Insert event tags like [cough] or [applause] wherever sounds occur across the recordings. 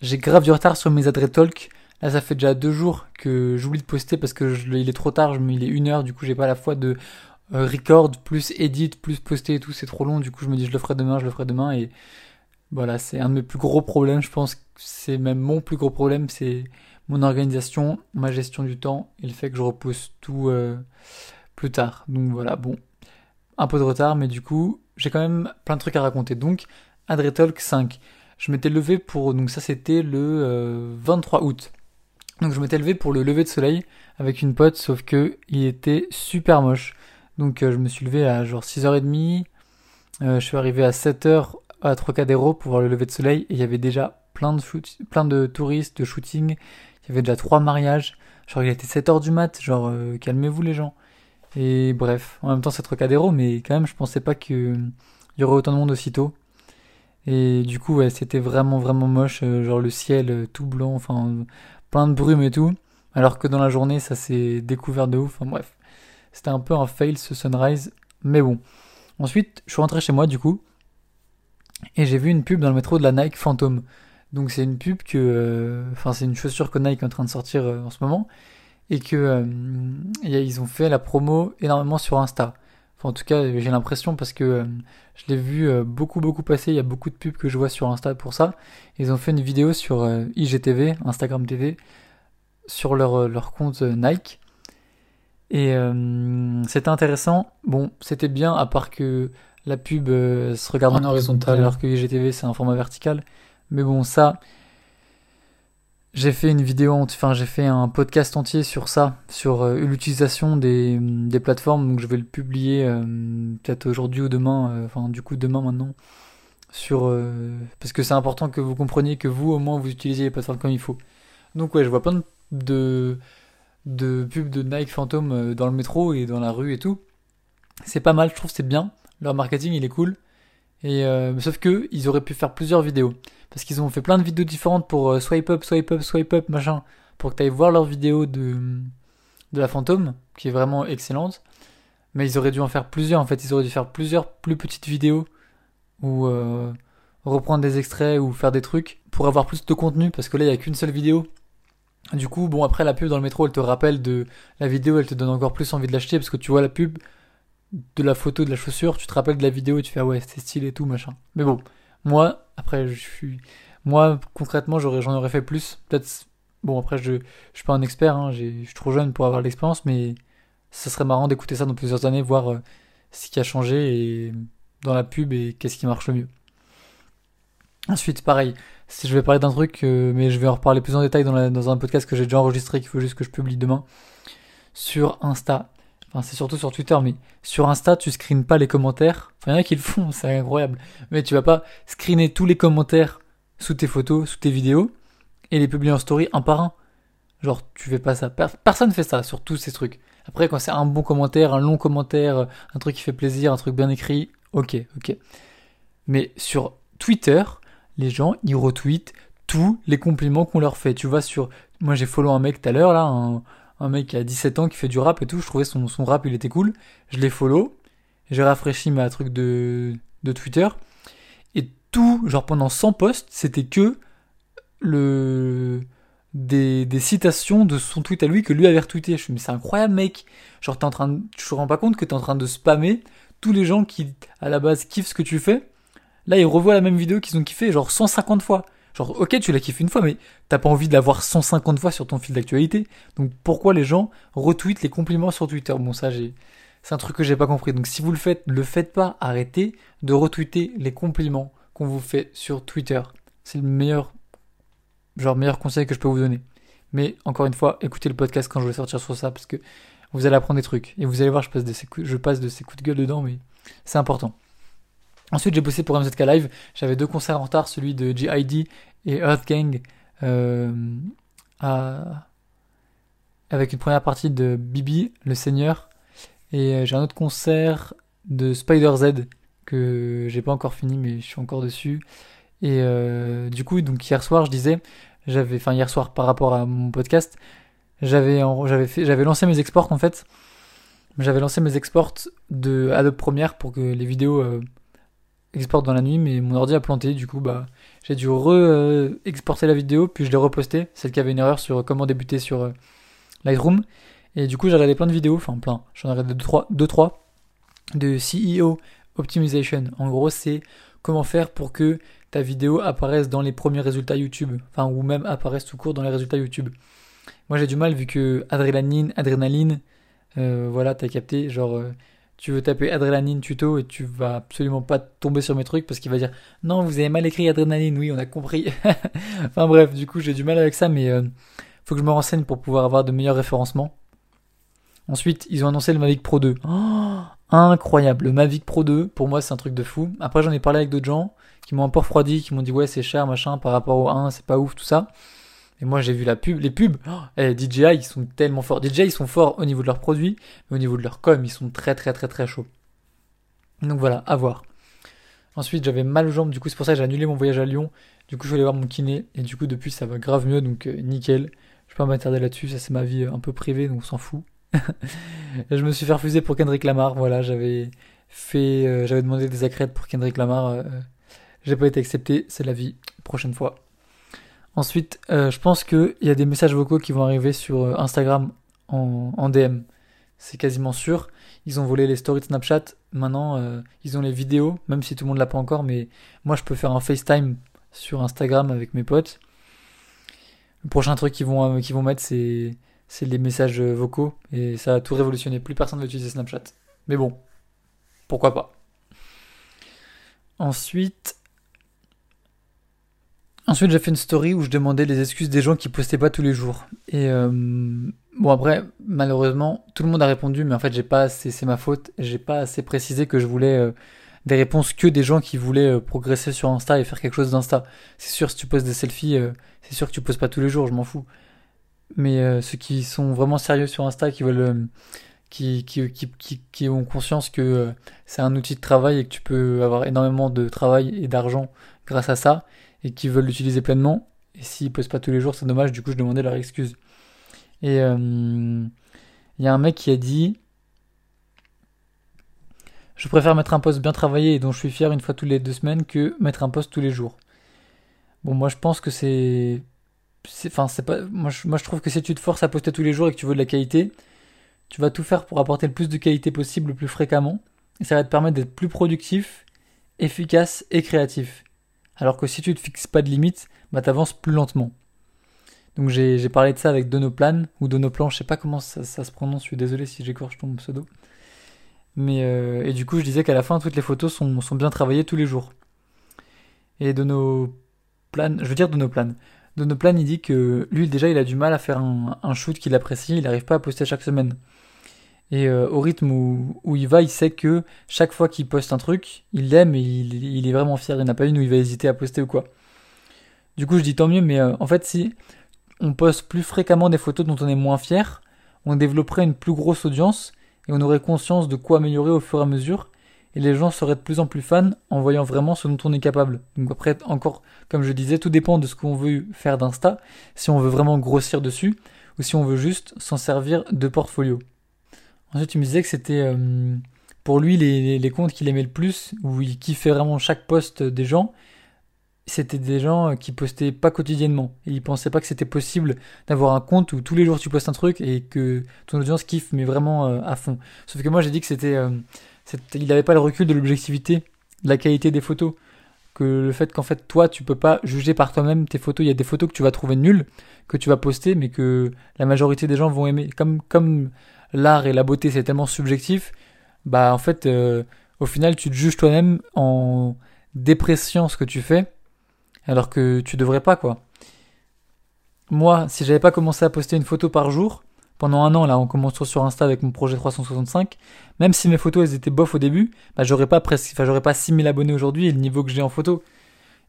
j'ai grave du retard sur mes Adretalk. Là, ça fait déjà deux jours que j'oublie de poster parce que je, il est trop tard, je, il est une heure, du coup, j'ai pas la fois de euh, record, plus edit, plus poster et tout, c'est trop long, du coup, je me dis, je le ferai demain, je le ferai demain, et voilà, c'est un de mes plus gros problèmes, je pense que c'est même mon plus gros problème, c'est mon organisation, ma gestion du temps, et le fait que je repose tout euh, plus tard. Donc voilà, bon, un peu de retard, mais du coup, j'ai quand même plein de trucs à raconter. Donc, Adretalk 5. Je m'étais levé pour, donc ça c'était le 23 euh, août. Donc je m'étais levé pour le lever de soleil avec une pote, sauf que il était super moche. Donc euh, je me suis levé à genre 6h30. Euh, je suis arrivé à 7h à Trocadéro pour voir le lever de soleil et il y avait déjà plein de, plein de touristes, de shooting. Il y avait déjà trois mariages. Genre il était 7h du mat, genre calmez-vous les gens. Et bref, en même temps c'est Trocadéro, mais quand même je pensais pas qu'il y aurait autant de monde aussitôt. Et du coup, ouais, c'était vraiment, vraiment moche. Euh, genre le ciel euh, tout blanc, enfin, plein de brume et tout. Alors que dans la journée, ça s'est découvert de ouf. Enfin bref, c'était un peu un fail ce sunrise. Mais bon. Ensuite, je suis rentré chez moi du coup. Et j'ai vu une pub dans le métro de la Nike Phantom. Donc c'est une pub que... Euh, enfin, c'est une chaussure que Nike est en train de sortir en ce moment. Et que ils ont fait la promo énormément sur Insta en tout cas, j'ai l'impression parce que euh, je l'ai vu euh, beaucoup beaucoup passer. Il y a beaucoup de pubs que je vois sur Insta pour ça. Ils ont fait une vidéo sur euh, IGTV, Instagram TV, sur leur, leur compte Nike. Et c'était intéressant. Bon, c'était bien, à part que la pub se regarde en horizontal alors que IGTV c'est un format vertical. Mais bon, ça, j'ai fait une vidéo, enfin j'ai fait un podcast entier sur ça, sur euh, l'utilisation des, des, plateformes, donc je vais le publier euh, peut-être aujourd'hui ou demain, euh, enfin du coup demain maintenant, sur parce que c'est important que vous compreniez que vous au moins vous utilisez les plateformes comme il faut. Donc ouais, je vois plein de de, pubs de Nike Phantom dans le métro et dans la rue et tout. C'est pas mal, je trouve c'est bien. Leur marketing il est cool. Et sauf que ils auraient pu faire plusieurs vidéos parce qu'ils ont fait plein de vidéos différentes pour euh, swipe up, swipe up, swipe up, machin, pour que tu ailles voir leur vidéo de, de la fantôme, qui est vraiment excellente. Mais ils auraient dû en faire plusieurs, en fait, ils auraient dû faire plusieurs plus petites vidéos, ou euh, reprendre des extraits, ou faire des trucs, pour avoir plus de contenu, parce que là, il n'y a qu'une seule vidéo. Du coup, bon, après, la pub dans le métro, elle te rappelle de la vidéo, elle te donne encore plus envie de l'acheter, parce que tu vois la pub de la photo de la chaussure, tu te rappelles de la vidéo et tu fais, ah ouais, c'est stylé et tout, machin. Mais bon, moi, après, je suis. Moi, concrètement, j'aurais, j'en aurais fait plus. Peut-être. Bon, après, je, je suis pas un expert, hein, je suis trop jeune pour avoir l'expérience, mais ça serait marrant d'écouter ça dans plusieurs années, voir euh, ce qui a changé et, dans la pub et qu'est-ce qui marche le mieux. Ensuite, pareil, si je vais parler d'un truc, euh, mais je vais en reparler plus en détail dans, dans un podcast que j'ai déjà enregistré, qu'il faut juste que je publie demain, sur Insta. Enfin, c'est surtout sur Twitter, mais sur Insta, tu screens pas les commentaires. Enfin, il y en a qui le font, [laughs] c'est incroyable. Mais tu vas pas screener tous les commentaires sous tes photos, sous tes vidéos, et les publier en story un par un. Genre, tu fais pas ça. Personne fait ça sur tous ces trucs. Après, quand c'est un bon commentaire, un long commentaire, un truc qui fait plaisir, un truc bien écrit, ok, ok. Mais sur Twitter, les gens, ils retweetent tous les compliments qu'on leur fait. Tu vois, sur. Moi, j'ai follow un mec tout à l'heure, là, un, un mec qui a 17 ans qui fait du rap et tout. Je trouvais son, rap, il était cool. Je l'ai follow. J'ai rafraîchi ma truc de, de Twitter. Et tout, genre pendant 100 posts, c'était que le des, des, citations de son tweet à lui que lui avait retweeté. Je me suis mais c'est incroyable, mec. Genre, t'es en train tu te rends pas compte que t'es en train de spammer tous les gens qui, à la base, kiffent ce que tu fais. Là, ils revoient la même vidéo qu'ils ont kiffé, genre 150 fois. Genre, ok, tu l'as kiffé une fois, mais t'as pas envie de l'avoir 150 fois sur ton fil d'actualité. Donc, pourquoi les gens retweetent les compliments sur Twitter? Bon, ça, j'ai, c'est un truc que j'ai pas compris. Donc, si vous le faites, le faites pas. Arrêtez de retweeter les compliments qu'on vous fait sur Twitter. C'est le meilleur, genre, meilleur conseil que je peux vous donner. Mais, encore une fois, écoutez le podcast quand je vais sortir sur ça, parce que vous allez apprendre des trucs. Et vous allez voir, je passe, des, je passe de ces coups de gueule dedans, mais c'est important. Ensuite, j'ai bossé pour MZK Live. J'avais deux concerts en retard, celui de GID et Earth Gang, euh, avec une première partie de Bibi, le Seigneur. Et euh, j'ai un autre concert de Spider Z que j'ai pas encore fini, mais je suis encore dessus. Et euh, du coup, donc hier soir, je disais, j'avais, enfin hier soir par rapport à mon podcast, j'avais, j'avais fait, j'avais lancé mes exports en fait. J'avais lancé mes exports de Adobe Premiere pour que les vidéos exporte dans la nuit, mais mon ordi a planté, du coup, bah, j'ai dû re-exporter la vidéo, puis je l'ai reposté, celle qui avait une erreur sur comment débuter sur euh, Lightroom. Et du coup, j'ai regardé plein de vidéos, enfin plein, j'en ai regardé 2-3, 3 de CEO Optimization. En gros, c'est comment faire pour que ta vidéo apparaisse dans les premiers résultats YouTube, enfin, ou même apparaisse tout court dans les résultats YouTube. Moi, j'ai du mal vu que adrénaline, adrénaline, euh, voilà, t'as capté, genre, euh, tu veux taper adrénaline tuto et tu vas absolument pas tomber sur mes trucs parce qu'il va dire non, vous avez mal écrit adrénaline, oui, on a compris. [laughs] enfin bref, du coup, j'ai du mal avec ça, mais euh, faut que je me renseigne pour pouvoir avoir de meilleurs référencements. Ensuite, ils ont annoncé le Mavic Pro 2. incroyable, le Mavic Pro 2, pour moi, c'est un truc de fou. Après, j'en ai parlé avec d'autres gens qui m'ont un peu refroidi, qui m'ont dit ouais, c'est cher, machin, par rapport au 1, c'est pas ouf, tout ça. Et moi, j'ai vu la pub, les pubs. Oh, eh, DJI, ils sont tellement forts. DJI, ils sont forts au niveau de leurs produits, mais au niveau de leur com, ils sont très, très, très, très chauds. Donc voilà, à voir. Ensuite, j'avais mal aux jambes, du coup, c'est pour ça que j'ai annulé mon voyage à Lyon. Du coup, je vais aller voir mon kiné, et du coup, depuis, ça va grave mieux, donc euh, nickel. Je vais pas m'attarder là-dessus, ça c'est ma vie euh, un peu privée, donc on s'en fout. [laughs] je me suis fait refuser pour Kendrick Lamar, voilà, j'avais fait, euh, j'avais demandé des accrètes pour Kendrick Lamar. j'ai pas été accepté, c'est la vie. Prochaine fois. Ensuite, euh, je pense qu'il y a des messages vocaux qui vont arriver sur euh, Instagram en, DM. C'est quasiment sûr. Ils ont volé les stories de Snapchat. Maintenant, euh, ils ont les vidéos, même si tout le monde l'a pas encore. Mais moi, je peux faire un FaceTime sur Instagram avec mes potes. Le prochain truc qu'ils vont, vont mettre, c'est, c'est les messages vocaux. Et ça a tout révolutionné. Plus personne ne va utiliser Snapchat. Mais bon, pourquoi pas. Ensuite, Ensuite, j'ai fait une story où je demandais les excuses des gens qui postaient pas tous les jours. Et euh, bon, après, malheureusement, tout le monde a répondu, mais en fait, j'ai pas assez, c'est ma faute, j'ai pas assez précisé que je voulais euh, des réponses que des gens qui voulaient euh, progresser sur Insta et faire quelque chose d'Insta. C'est sûr, si tu poses des selfies, c'est sûr que tu poses pas tous les jours, je m'en fous. Mais ceux qui sont vraiment sérieux sur Insta, qui veulent, qui, qui, qui, qui, ont conscience que c'est un outil de travail et que tu peux avoir énormément de travail et d'argent grâce à ça et qui veulent l'utiliser pleinement. Et s'ils posent pas tous les jours, c'est dommage. Du coup, je demandais leur excuse. Et il euh, y a un mec qui a dit Je préfère mettre un poste bien travaillé et dont je suis fier une fois toutes les deux semaines que mettre un poste tous les jours. Bon, moi je pense que c'est. Enfin, c'est pas. Moi moi je trouve que si tu te forces à poster tous les jours et que tu veux de la qualité, tu vas tout faire pour apporter le plus de qualité possible le plus fréquemment. Et ça va te permettre d'être plus productif, efficace et créatif. Alors que si tu ne te fixes pas de limite, bah t'avances plus lentement. Donc j'ai parlé de ça avec Donoplan, ou Donoplan, je sais pas comment ça, se prononce, je suis désolé si j'écorche ton pseudo. Mais euh, et du coup je disais qu'à la fin toutes les photos sont, bien travaillées tous les jours. Et Donoplan, je veux dire Donoplan. Donoplan il dit que lui déjà il a du mal à faire un shoot qu'il apprécie, il n'arrive pas à poster chaque semaine. Et euh, au rythme où, où, il va, il sait que chaque fois qu'il poste un truc, il l'aime et il, est vraiment fier. Il n'a pas une où il va hésiter à poster ou quoi. Du coup, je dis tant mieux, mais euh, en fait, si on poste plus fréquemment des photos dont on est moins fier, on développerait une plus grosse audience et on aurait conscience de quoi améliorer au fur et à mesure. Et les gens seraient de plus en plus fans en voyant vraiment ce dont on est capable. Donc après, encore, comme je disais, tout dépend de ce qu'on veut faire d'Insta, si on veut vraiment grossir dessus, ou si on veut juste s'en servir de portfolio. Ensuite, tu me disais que c'était euh, pour lui les, comptes qu'il aimait le plus, où il kiffait vraiment chaque poste des gens. C'était des gens qui postaient pas quotidiennement. Et il pensait pas que c'était possible d'avoir un compte où tous les jours tu postes un truc et que ton audience kiffe, mais vraiment euh, à fond. Sauf que moi j'ai dit que c'était, euh, il n'avait pas le recul de l'objectivité, de la qualité des photos que le fait qu'en fait toi tu peux pas juger par toi-même tes photos. Il y a des photos que tu vas trouver nulles, que tu vas poster, mais que la majorité des gens vont aimer. Comme comme l'art et la beauté c'est tellement subjectif, bah en fait euh, au final tu te juges toi-même en dépréciant ce que tu fais alors que tu devrais pas quoi. Moi, si j'avais pas commencé à poster une photo par jour, pendant un an là en commençant sur Insta avec mon projet 365, même si mes photos elles étaient bof au début, bah j'aurais pas presque enfin j'aurais pas 6000 abonnés aujourd'hui et le niveau que j'ai en photo.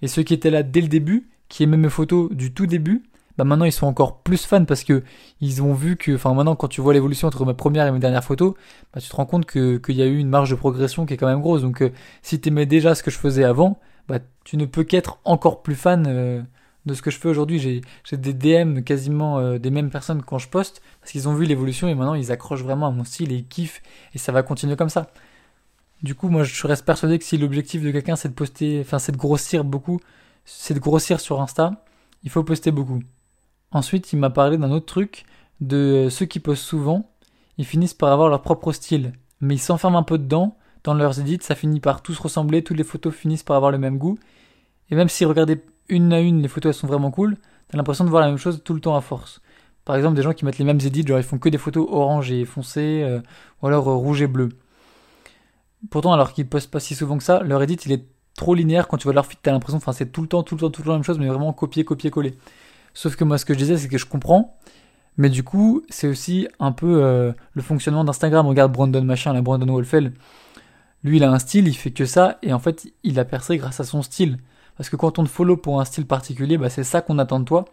Et ceux qui étaient là dès le début, qui aimaient mes photos du tout début, bah maintenant ils sont encore plus fans parce que ils ont vu que, enfin maintenant quand tu vois l'évolution entre ma première et mes dernières photos, bah tu te rends compte que qu'il y a eu une marge de progression qui est quand même grosse. Donc euh, si tu aimais déjà ce que je faisais avant, bah tu ne peux qu'être encore plus fan euh, de ce que je fais aujourd'hui. J'ai j'ai des DM quasiment euh, des mêmes personnes quand je poste parce qu'ils ont vu l'évolution et maintenant ils accrochent vraiment à mon style et ils kiffent et ça va continuer comme ça. Du coup, moi, je reste persuadé que si l'objectif de quelqu'un c'est de poster, enfin, c'est de grossir beaucoup, c'est de grossir sur Insta, il faut poster beaucoup. Ensuite, il m'a parlé d'un autre truc, de ceux qui postent souvent, ils finissent par avoir leur propre style, mais ils s'enferment un peu dedans, dans leurs edits, ça finit par tous ressembler, toutes les photos finissent par avoir le même goût, et même si regardez une à une, les photos elles sont vraiment cool, t'as l'impression de voir la même chose tout le temps à force. Par exemple, des gens qui mettent les mêmes edits, genre ils font que des photos orange et foncé, euh, ou alors euh, rouge et bleu. Pourtant, alors qu'ils postent pas si souvent que ça, leur edit il est trop linéaire quand tu vois leur feed, t'as l'impression, enfin c'est tout le temps, tout le temps, tout le temps la même chose, mais vraiment copier, copier, coller. Sauf que moi, ce que je disais, c'est que je comprends, mais du coup, c'est aussi un peu euh, le fonctionnement d'Instagram. Regarde Brandon machin, la Brandon Wolfell. Lui, il a un style, il fait que ça, et en fait, il a percé grâce à son style. Parce que quand on te follow pour un style particulier, bah, c'est ça qu'on attend de toi.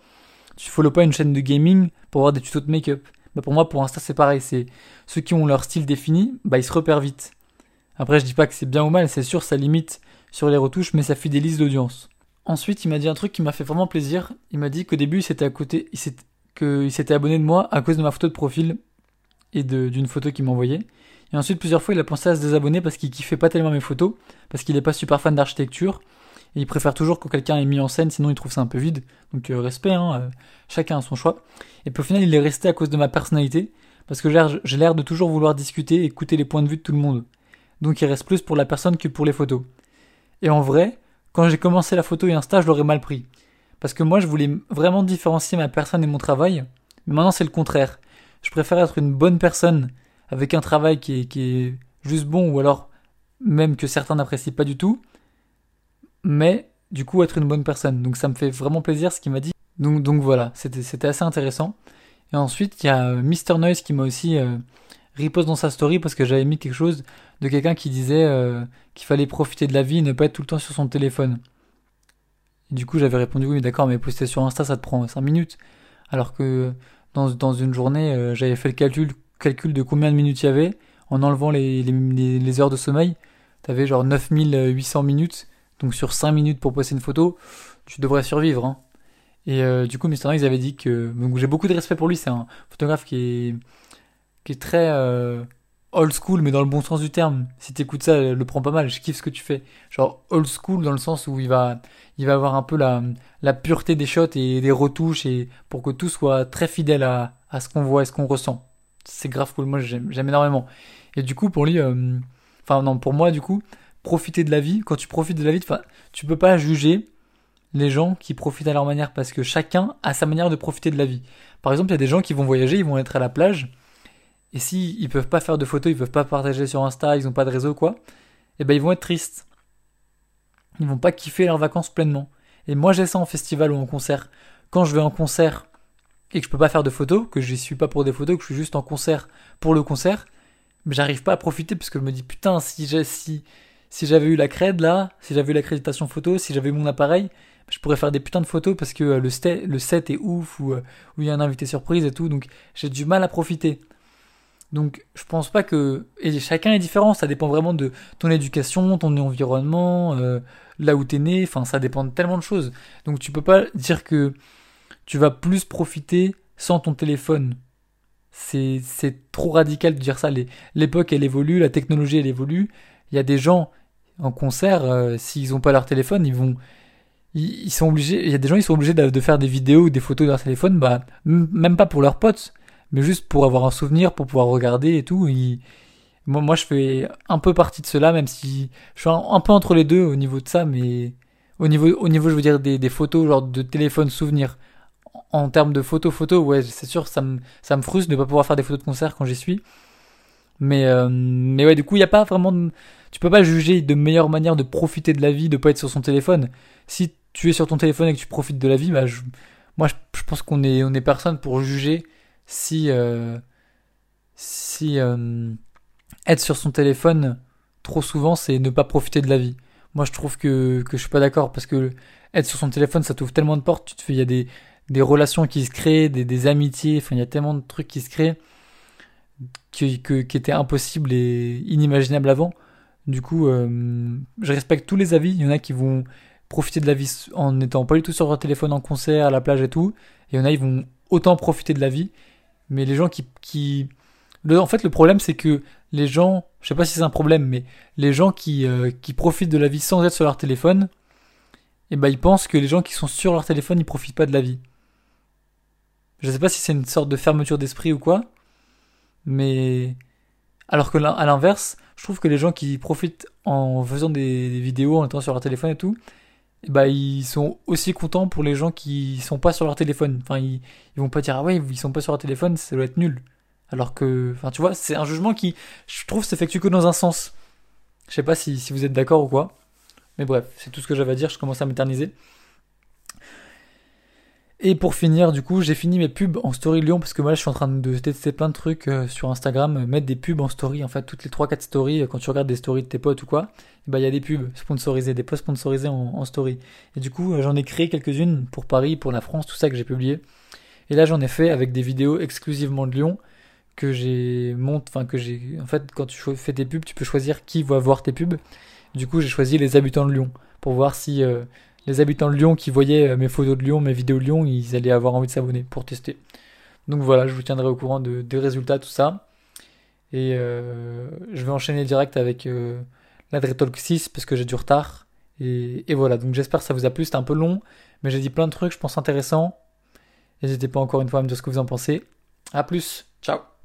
Tu follow pas une chaîne de gaming pour avoir des tutos de make-up. Bah, pour moi, pour Insta, c'est pareil. C'est ceux qui ont leur style défini, bah, ils se repèrent vite. Après, je dis pas que c'est bien ou mal, c'est sûr, ça limite sur les retouches, mais ça fidélise l'audience. Ensuite, il m'a dit un truc qui m'a fait vraiment plaisir. Il m'a dit qu'au début, il s'était à côté, il s'était abonné de moi à cause de ma photo de profil et d'une photo qu'il m'envoyait. Et ensuite, plusieurs fois, il a pensé à se désabonner parce qu'il kiffait pas tellement mes photos, parce qu'il est pas super fan d'architecture, et il préfère toujours que quelqu'un ait mis en scène, sinon il trouve ça un peu vide. Donc euh, respect, hein, euh, chacun a son choix. Et puis au final, il est resté à cause de ma personnalité, parce que j'ai l'air de toujours vouloir discuter et écouter les points de vue de tout le monde. Donc il reste plus pour la personne que pour les photos. Et en vrai, quand j'ai commencé la photo et Insta, je l'aurais mal pris. Parce que moi, je voulais vraiment différencier ma personne et mon travail. Mais maintenant, c'est le contraire. Je préfère être une bonne personne avec un travail qui est, juste bon ou alors même que certains n'apprécient pas du tout, mais du coup être une bonne personne. Donc ça me fait vraiment plaisir ce qu'il m'a dit. Donc, donc voilà, c'était assez intéressant. Et ensuite, il y a Mister Noise qui m'a aussi euh, riposte dans sa story parce que j'avais mis quelque chose de quelqu'un qui disait euh, qu'il fallait profiter de la vie et ne pas être tout le temps sur son téléphone. Du coup, j'avais répondu oui, d'accord, mais poster sur Insta, ça te prend 5 minutes. Alors que dans, dans une journée, euh, j'avais fait le calcul calcul de combien de minutes il y avait, en enlevant les, les, les heures de sommeil, t'avais genre 9800 minutes, donc sur 5 minutes pour poster une photo, tu devrais survivre. Hein. Et euh, du coup, Mr. Noise avait dit que. j'ai beaucoup de respect pour lui, c'est un photographe qui est, qui est très euh, old school, mais dans le bon sens du terme. Si t'écoutes ça, le prends pas mal, je kiffe ce que tu fais. Genre old school dans le sens où il va, il va avoir un peu la, la pureté des shots et des retouches, et pour que tout soit très fidèle à, à ce qu'on voit et ce qu'on ressent c'est grave cool. Moi, j'aime, énormément. Et du coup, pour lui, euh, enfin, non, pour moi, du coup, profiter de la vie, quand tu profites de la vie, tu peux pas juger les gens qui profitent à leur manière parce que chacun a sa manière de profiter de la vie. Par exemple, il y a des gens qui vont voyager, ils vont être à la plage, et si ils peuvent pas faire de photos, ils peuvent pas partager sur Insta, ils ont pas de réseau, quoi, et eh ben ils vont être tristes. Ils vont pas kiffer leurs vacances pleinement. Et moi, j'ai ça en festival ou en concert. Quand je vais en concert et que je peux pas faire de photos, que je suis pas pour des photos, que je suis juste en concert pour le concert, j'arrive pas à profiter parce que je me dis putain si si si j'avais eu la cred là, si j'avais eu l'accréditation photo, si j'avais eu mon appareil, je pourrais faire des putains de photos parce que euh, le, set, est ouf ou euh, où il y a un invité surprise et tout, donc j'ai du mal à profiter. Donc je pense pas que et chacun est différent, ça dépend vraiment de ton éducation, ton environnement, euh, là où t'es né, enfin ça dépend de tellement de choses. Donc tu peux pas dire que tu vas plus profiter sans ton téléphone. C'est, trop radical de dire ça. l'époque, elle évolue, la technologie, elle évolue. Il y a des gens en concert, euh, s'ils n'ont pas leur téléphone, ils vont, ils, sont obligés. Il y a des gens, ils sont obligés de, faire des vidéos ou des photos de leur téléphone, bah même pas pour leurs potes, mais juste pour avoir un souvenir, pour pouvoir regarder et tout. moi, moi, je fais un peu partie de cela, même si je suis un, peu entre les deux au niveau de ça, mais au niveau, au niveau, je veux dire des, photos, genre de téléphone souvenir en termes de photos, photos, ouais, c'est sûr, ça me, ça me frustre de ne pas pouvoir faire des photos de concert quand j'y suis. Mais, euh, mais ouais, du coup, il n'y a pas vraiment de, tu peux pas juger de meilleure manière de profiter de la vie, de pas être sur son téléphone. Si tu es sur ton téléphone et que tu profites de la vie, bah, moi, je, pense qu'on est, on est personne pour juger si, euh, euh, être sur son téléphone trop souvent, c'est ne pas profiter de la vie. Moi, je trouve que, que je suis pas d'accord parce que être sur son téléphone, ça t'ouvre tellement de portes. Il y a des, relations qui se créent, des, des amitiés, enfin il y a tellement de trucs qui se créent qui, que, qui étaient impossibles et inimaginables avant. Du coup, euh, je respecte tous les avis. Il y en a qui vont profiter de la vie en n'étant pas du tout sur leur téléphone en concert, à la plage et tout. Et il y en a, ils vont autant profiter de la vie. Mais les gens qui... qui... En fait, le problème, c'est que les gens, je sais pas si c'est un problème, mais les gens qui, euh, qui profitent de la vie sans être sur leur téléphone, eh ben ils pensent que les gens qui sont sur leur téléphone, ils profitent pas de la vie. Je sais pas si c'est une sorte de fermeture d'esprit ou quoi, mais alors que à l'inverse, je trouve que les gens qui profitent en faisant des, vidéos, en étant sur leur téléphone et tout, ben ils sont aussi contents pour les gens qui sont pas sur leur téléphone. Enfin, ils, ils vont pas dire ah ouais, ils sont pas sur leur téléphone, ça doit être nul. Alors que, enfin, tu vois, c'est un jugement qui, je trouve, s'effectue que dans un sens. Je sais pas si, si vous êtes d'accord ou quoi. Mais bref, c'est tout ce que j'avais à dire, je commence à m'éterniser. Et pour finir, du coup, j'ai fini mes pubs en story Lyon parce que moi, je suis en train de tester plein de trucs euh, sur Instagram, euh, mettre des pubs en story. En fait, toutes les 3-4 stories, euh, quand tu regardes des stories de tes potes ou quoi, bah il y a des pubs sponsorisées, des posts sponsorisés en, story. Et du coup, j'en ai créé quelques-unes pour Paris, pour la France, tout ça que j'ai publié. Et là, j'en ai fait avec des vidéos exclusivement de Lyon que j'ai monte, enfin que j'ai, en fait, quand tu fais tes pubs, tu peux choisir qui va voir tes pubs. Du coup, j'ai choisi les habitants de Lyon pour voir si les habitants de Lyon qui voyaient euh, mes photos de Lyon, mes vidéos de Lyon, ils allaient avoir envie de s'abonner pour tester. Donc voilà, je vous tiendrai au courant de, des résultats, tout ça. Et euh, je vais enchaîner direct avec euh, la Talk 6 parce que j'ai du retard. Et, et voilà, donc j'espère que ça vous a plu. C'était un peu long, mais j'ai dit plein de trucs, je pense intéressants. N'hésitez pas encore une fois à me dire ce que vous en pensez. A plus, ciao